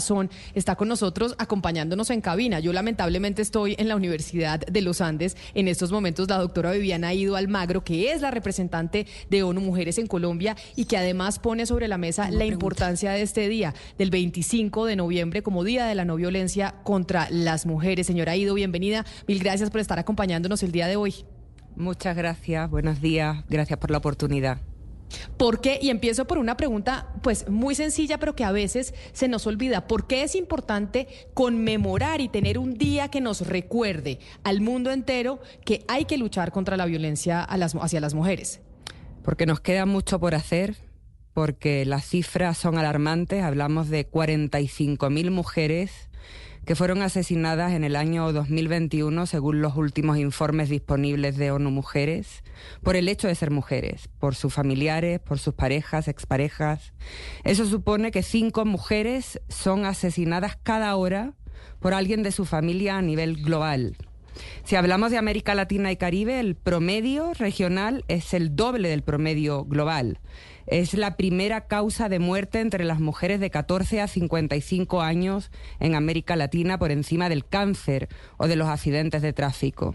Son, está con nosotros acompañándonos en cabina. Yo lamentablemente estoy en la Universidad de los Andes. En estos momentos la doctora Viviana Ido Almagro, que es la representante de ONU Mujeres en Colombia y que además pone sobre la mesa la importancia de este día, del 25 de noviembre como Día de la No Violencia contra las Mujeres. Señora Ido, bienvenida. Mil gracias por estar acompañándonos el día de hoy. Muchas gracias, buenos días, gracias por la oportunidad. ¿Por qué? Y empiezo por una pregunta pues muy sencilla, pero que a veces se nos olvida. ¿Por qué es importante conmemorar y tener un día que nos recuerde al mundo entero que hay que luchar contra la violencia hacia las mujeres? Porque nos queda mucho por hacer, porque las cifras son alarmantes. Hablamos de 45.000 mujeres que fueron asesinadas en el año 2021, según los últimos informes disponibles de ONU Mujeres, por el hecho de ser mujeres, por sus familiares, por sus parejas, exparejas. Eso supone que cinco mujeres son asesinadas cada hora por alguien de su familia a nivel global. Si hablamos de América Latina y Caribe, el promedio regional es el doble del promedio global. Es la primera causa de muerte entre las mujeres de 14 a 55 años en América Latina por encima del cáncer o de los accidentes de tráfico.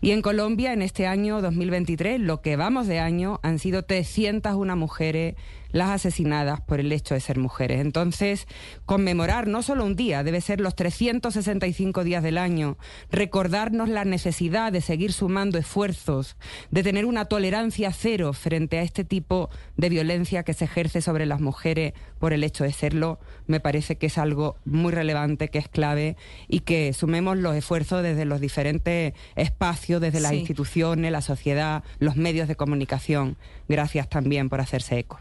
Y en Colombia, en este año 2023, lo que vamos de año, han sido 301 mujeres las asesinadas por el hecho de ser mujeres. Entonces, conmemorar no solo un día, debe ser los 365 días del año, recordarnos la necesidad de seguir sumando esfuerzos, de tener una tolerancia cero frente a este tipo de violencia que se ejerce sobre las mujeres por el hecho de serlo, me parece que es algo muy relevante, que es clave y que sumemos los esfuerzos desde los diferentes espacios, desde las instituciones, la sociedad, los medios de comunicación. Gracias también por hacerse eco.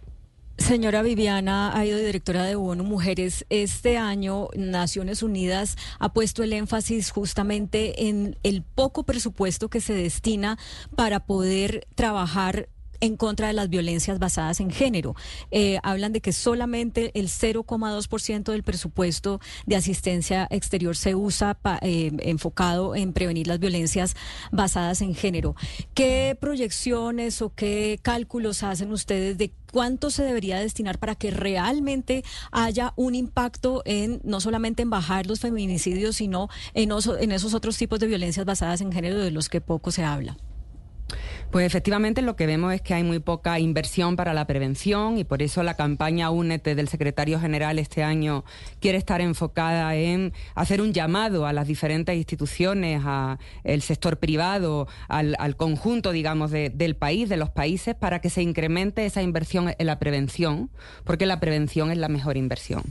Señora Viviana, ha ido directora de ONU Mujeres. Este año Naciones Unidas ha puesto el énfasis justamente en el poco presupuesto que se destina para poder trabajar en contra de las violencias basadas en género. Eh, hablan de que solamente el 0,2% del presupuesto de asistencia exterior se usa eh, enfocado en prevenir las violencias basadas en género. ¿Qué proyecciones o qué cálculos hacen ustedes de cuánto se debería destinar para que realmente haya un impacto en no solamente en bajar los feminicidios, sino en, en esos otros tipos de violencias basadas en género de los que poco se habla? Pues efectivamente lo que vemos es que hay muy poca inversión para la prevención y por eso la campaña Únete del secretario general este año quiere estar enfocada en hacer un llamado a las diferentes instituciones, al sector privado, al, conjunto, digamos, del país, de los países, para que se incremente esa inversión en la prevención, porque la prevención es la mejor inversión.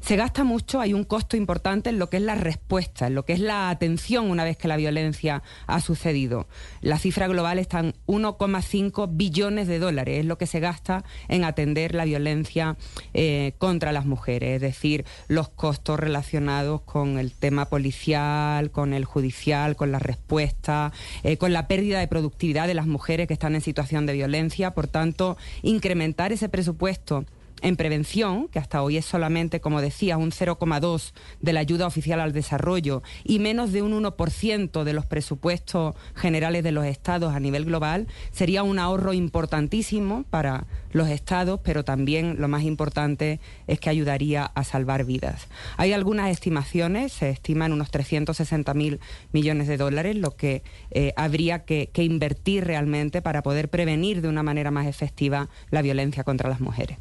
Se gasta mucho, hay un costo importante en lo que es la respuesta, en lo que es la atención una vez que la violencia ha sucedido. La cifra global está en 1,5 billones de dólares, es lo que se gasta en atender la violencia eh, contra las mujeres, es decir, los costos relacionados con el tema policial, con el judicial, con la respuesta, eh, con la pérdida de productividad de las mujeres que están en situación de violencia. Por tanto, incrementar ese presupuesto en prevención, que hasta hoy es solamente, como decía, un 0,2 de la ayuda oficial al desarrollo y menos de un 1% de los presupuestos generales de los estados a nivel global, sería un ahorro importantísimo para los estados, pero también lo más importante es que ayudaría a salvar vidas. Hay algunas estimaciones, se estiman unos 360.000 millones de dólares, lo que eh, habría que invertir realmente para poder prevenir de una manera más efectiva la violencia contra las mujeres.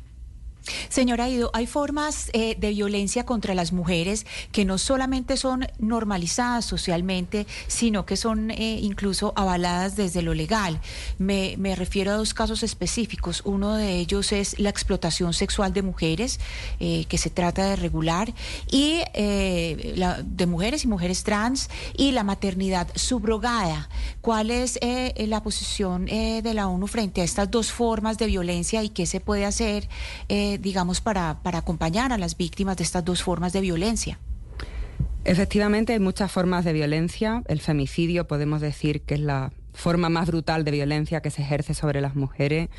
Señora Ido, hay formas eh, de violencia contra las mujeres que no solamente son normalizadas socialmente, sino que son eh, incluso avaladas desde lo legal. Me, refiero a dos casos específicos. Uno de ellos es la explotación sexual de mujeres, eh, que se trata de regular, y de mujeres y mujeres trans, y la maternidad subrogada. ¿Cuál es la posición de la ONU frente a estas dos formas de violencia y qué se puede hacer? eh, digamos, para, para acompañar a las víctimas de estas dos formas de violencia? Efectivamente, hay muchas formas de violencia. El femicidio podemos decir que es la forma más brutal de violencia que se ejerce sobre las mujeres,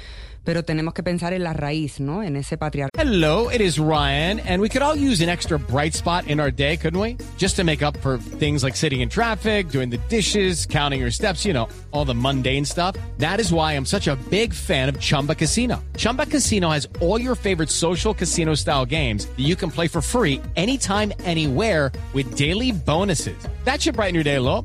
pero tenemos que pensar en la raíz, ¿no? En ese patriarcado. Hello, it is Ryan, and we could all use an extra bright spot in our day, couldn't we? Just to make up for things like sitting in traffic, doing the dishes, counting your steps, you know, all the mundane stuff. That is why I'm such a big fan of Chumba Casino. Chumba Casino has all your favorite social casino style games that you can play for free anytime, anywhere with daily bonuses. That should brighten your day a little.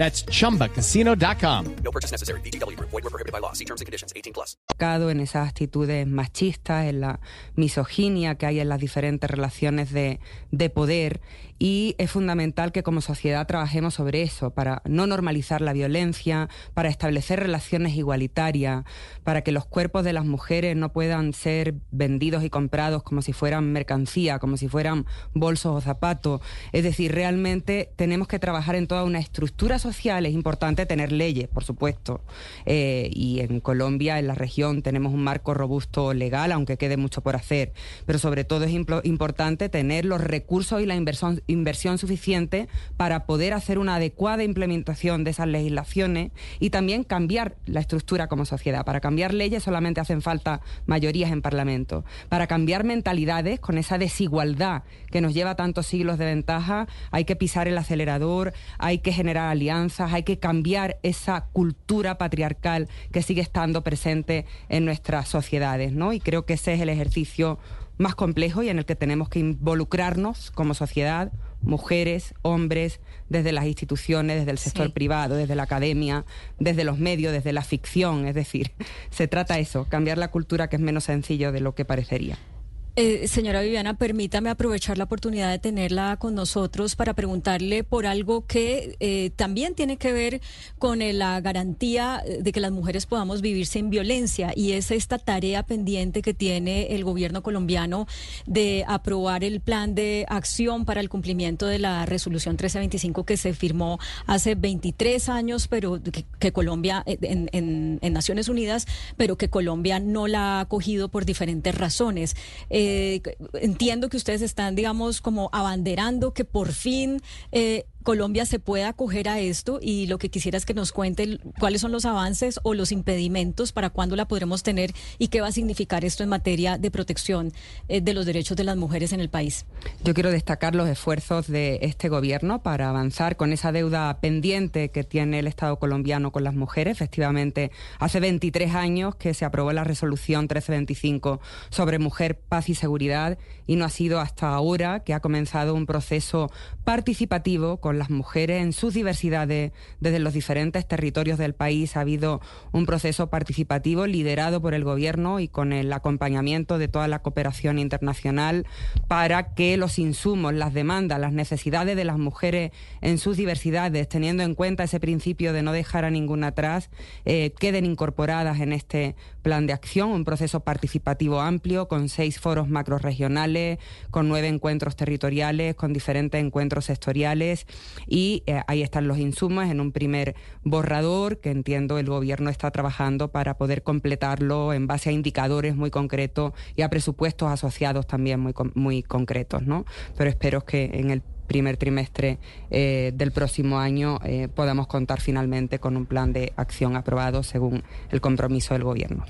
That's chumbacasino.com. No purchase necessary. BGW. Void were prohibited by law. See terms and conditions. 18 plus. En esas actitudes machistas, en la misoginia que hay en las diferentes relaciones de, de poder y es fundamental que como sociedad trabajemos sobre eso, para no normalizar la violencia, para establecer relaciones igualitarias, para que los cuerpos de las mujeres no puedan ser vendidos y comprados como si fueran mercancía, como si fueran bolsos o zapatos. Es decir, realmente tenemos que trabajar en toda una estructura social. Es importante tener leyes, por supuesto. Eh, y en Colombia, en la región, tenemos un marco robusto legal, aunque quede mucho por hacer. Pero sobre todo es importante tener los recursos y la inversión inversión suficiente para poder hacer una adecuada implementación de esas legislaciones y también cambiar la estructura como sociedad. Para cambiar leyes solamente hacen falta mayorías en Parlamento. Para cambiar mentalidades con esa desigualdad que nos lleva tantos siglos de ventaja, hay que pisar el acelerador, hay que generar alianzas, hay que cambiar esa cultura patriarcal que sigue estando presente en nuestras sociedades, ¿no? Y creo que ese es el ejercicio más complejo y en el que tenemos que involucrarnos como sociedad, mujeres, hombres, desde las instituciones, desde el sector privado, desde la academia, desde los medios, desde la ficción. Es decir, se trata eso, cambiar la cultura que es menos sencillo de lo que parecería. Eh, señora Viviana, permítame aprovechar la oportunidad de tenerla con nosotros para preguntarle por algo que eh, también tiene que ver con eh, la garantía de que las mujeres podamos vivir sin violencia y es esta tarea pendiente que tiene el gobierno colombiano de aprobar el plan de acción para el cumplimiento de la resolución 1325 que se firmó hace 23 años, pero que, Colombia en, Naciones Unidas, pero que Colombia no la ha acogido por diferentes razones. Eh, entiendo que ustedes están, digamos, como abanderando que por fin eh, Colombia se pueda acoger a esto y lo que quisiera es que nos cuente cuáles son los avances o los impedimentos para cuándo la podremos tener y qué va a significar esto en materia de protección eh, de los derechos de las mujeres en el país. Yo quiero destacar los esfuerzos de este gobierno para avanzar con esa deuda pendiente que tiene el Estado colombiano con las mujeres. Efectivamente, hace 23 años que se aprobó la resolución 1325 sobre mujer, paz y seguridad y no ha sido hasta ahora que ha comenzado un proceso participativo con las mujeres en sus diversidades desde los diferentes territorios del país. Ha habido un proceso participativo liderado por el Gobierno y con el acompañamiento de toda la cooperación internacional para que los insumos, las demandas, las necesidades de las mujeres en sus diversidades, teniendo en cuenta ese principio de no dejar a ninguna atrás, eh, queden incorporadas en este plan de acción, un proceso participativo amplio con seis foros macroregionales, con nueve encuentros territoriales, con diferentes encuentros sectoriales y eh, ahí están los insumos en un primer borrador que entiendo el gobierno está trabajando para poder completarlo en base a indicadores muy concretos y a presupuestos asociados también muy, muy concretos, ¿no? Pero espero que en el primer trimestre eh, del próximo año eh, podamos contar finalmente con un plan de acción aprobado según el compromiso del gobierno.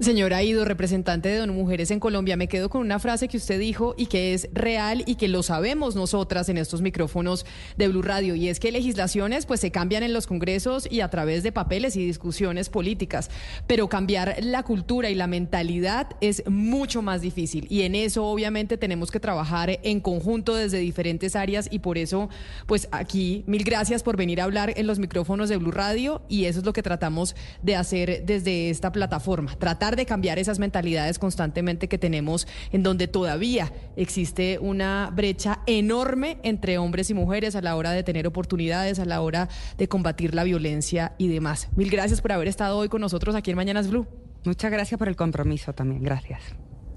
Señora Ido, representante de Don Mujeres en Colombia, me quedo con una frase que usted dijo y que es real y que lo sabemos nosotras en estos micrófonos de Blue Radio y es que legislaciones pues se cambian en los congresos y a través de papeles y discusiones políticas, pero cambiar la cultura y la mentalidad es mucho más difícil y en eso obviamente tenemos que trabajar en conjunto desde diferentes áreas y por eso pues aquí mil gracias por venir a hablar en los micrófonos de Blue Radio y eso es lo que tratamos de hacer desde esta plataforma, tratar de cambiar esas mentalidades constantemente que tenemos en donde todavía existe una brecha enorme entre hombres y mujeres a la hora de tener oportunidades, a la hora de combatir la violencia y demás. Mil gracias por haber estado hoy con nosotros aquí en Mañanas Blue. Muchas gracias por el compromiso también. Gracias.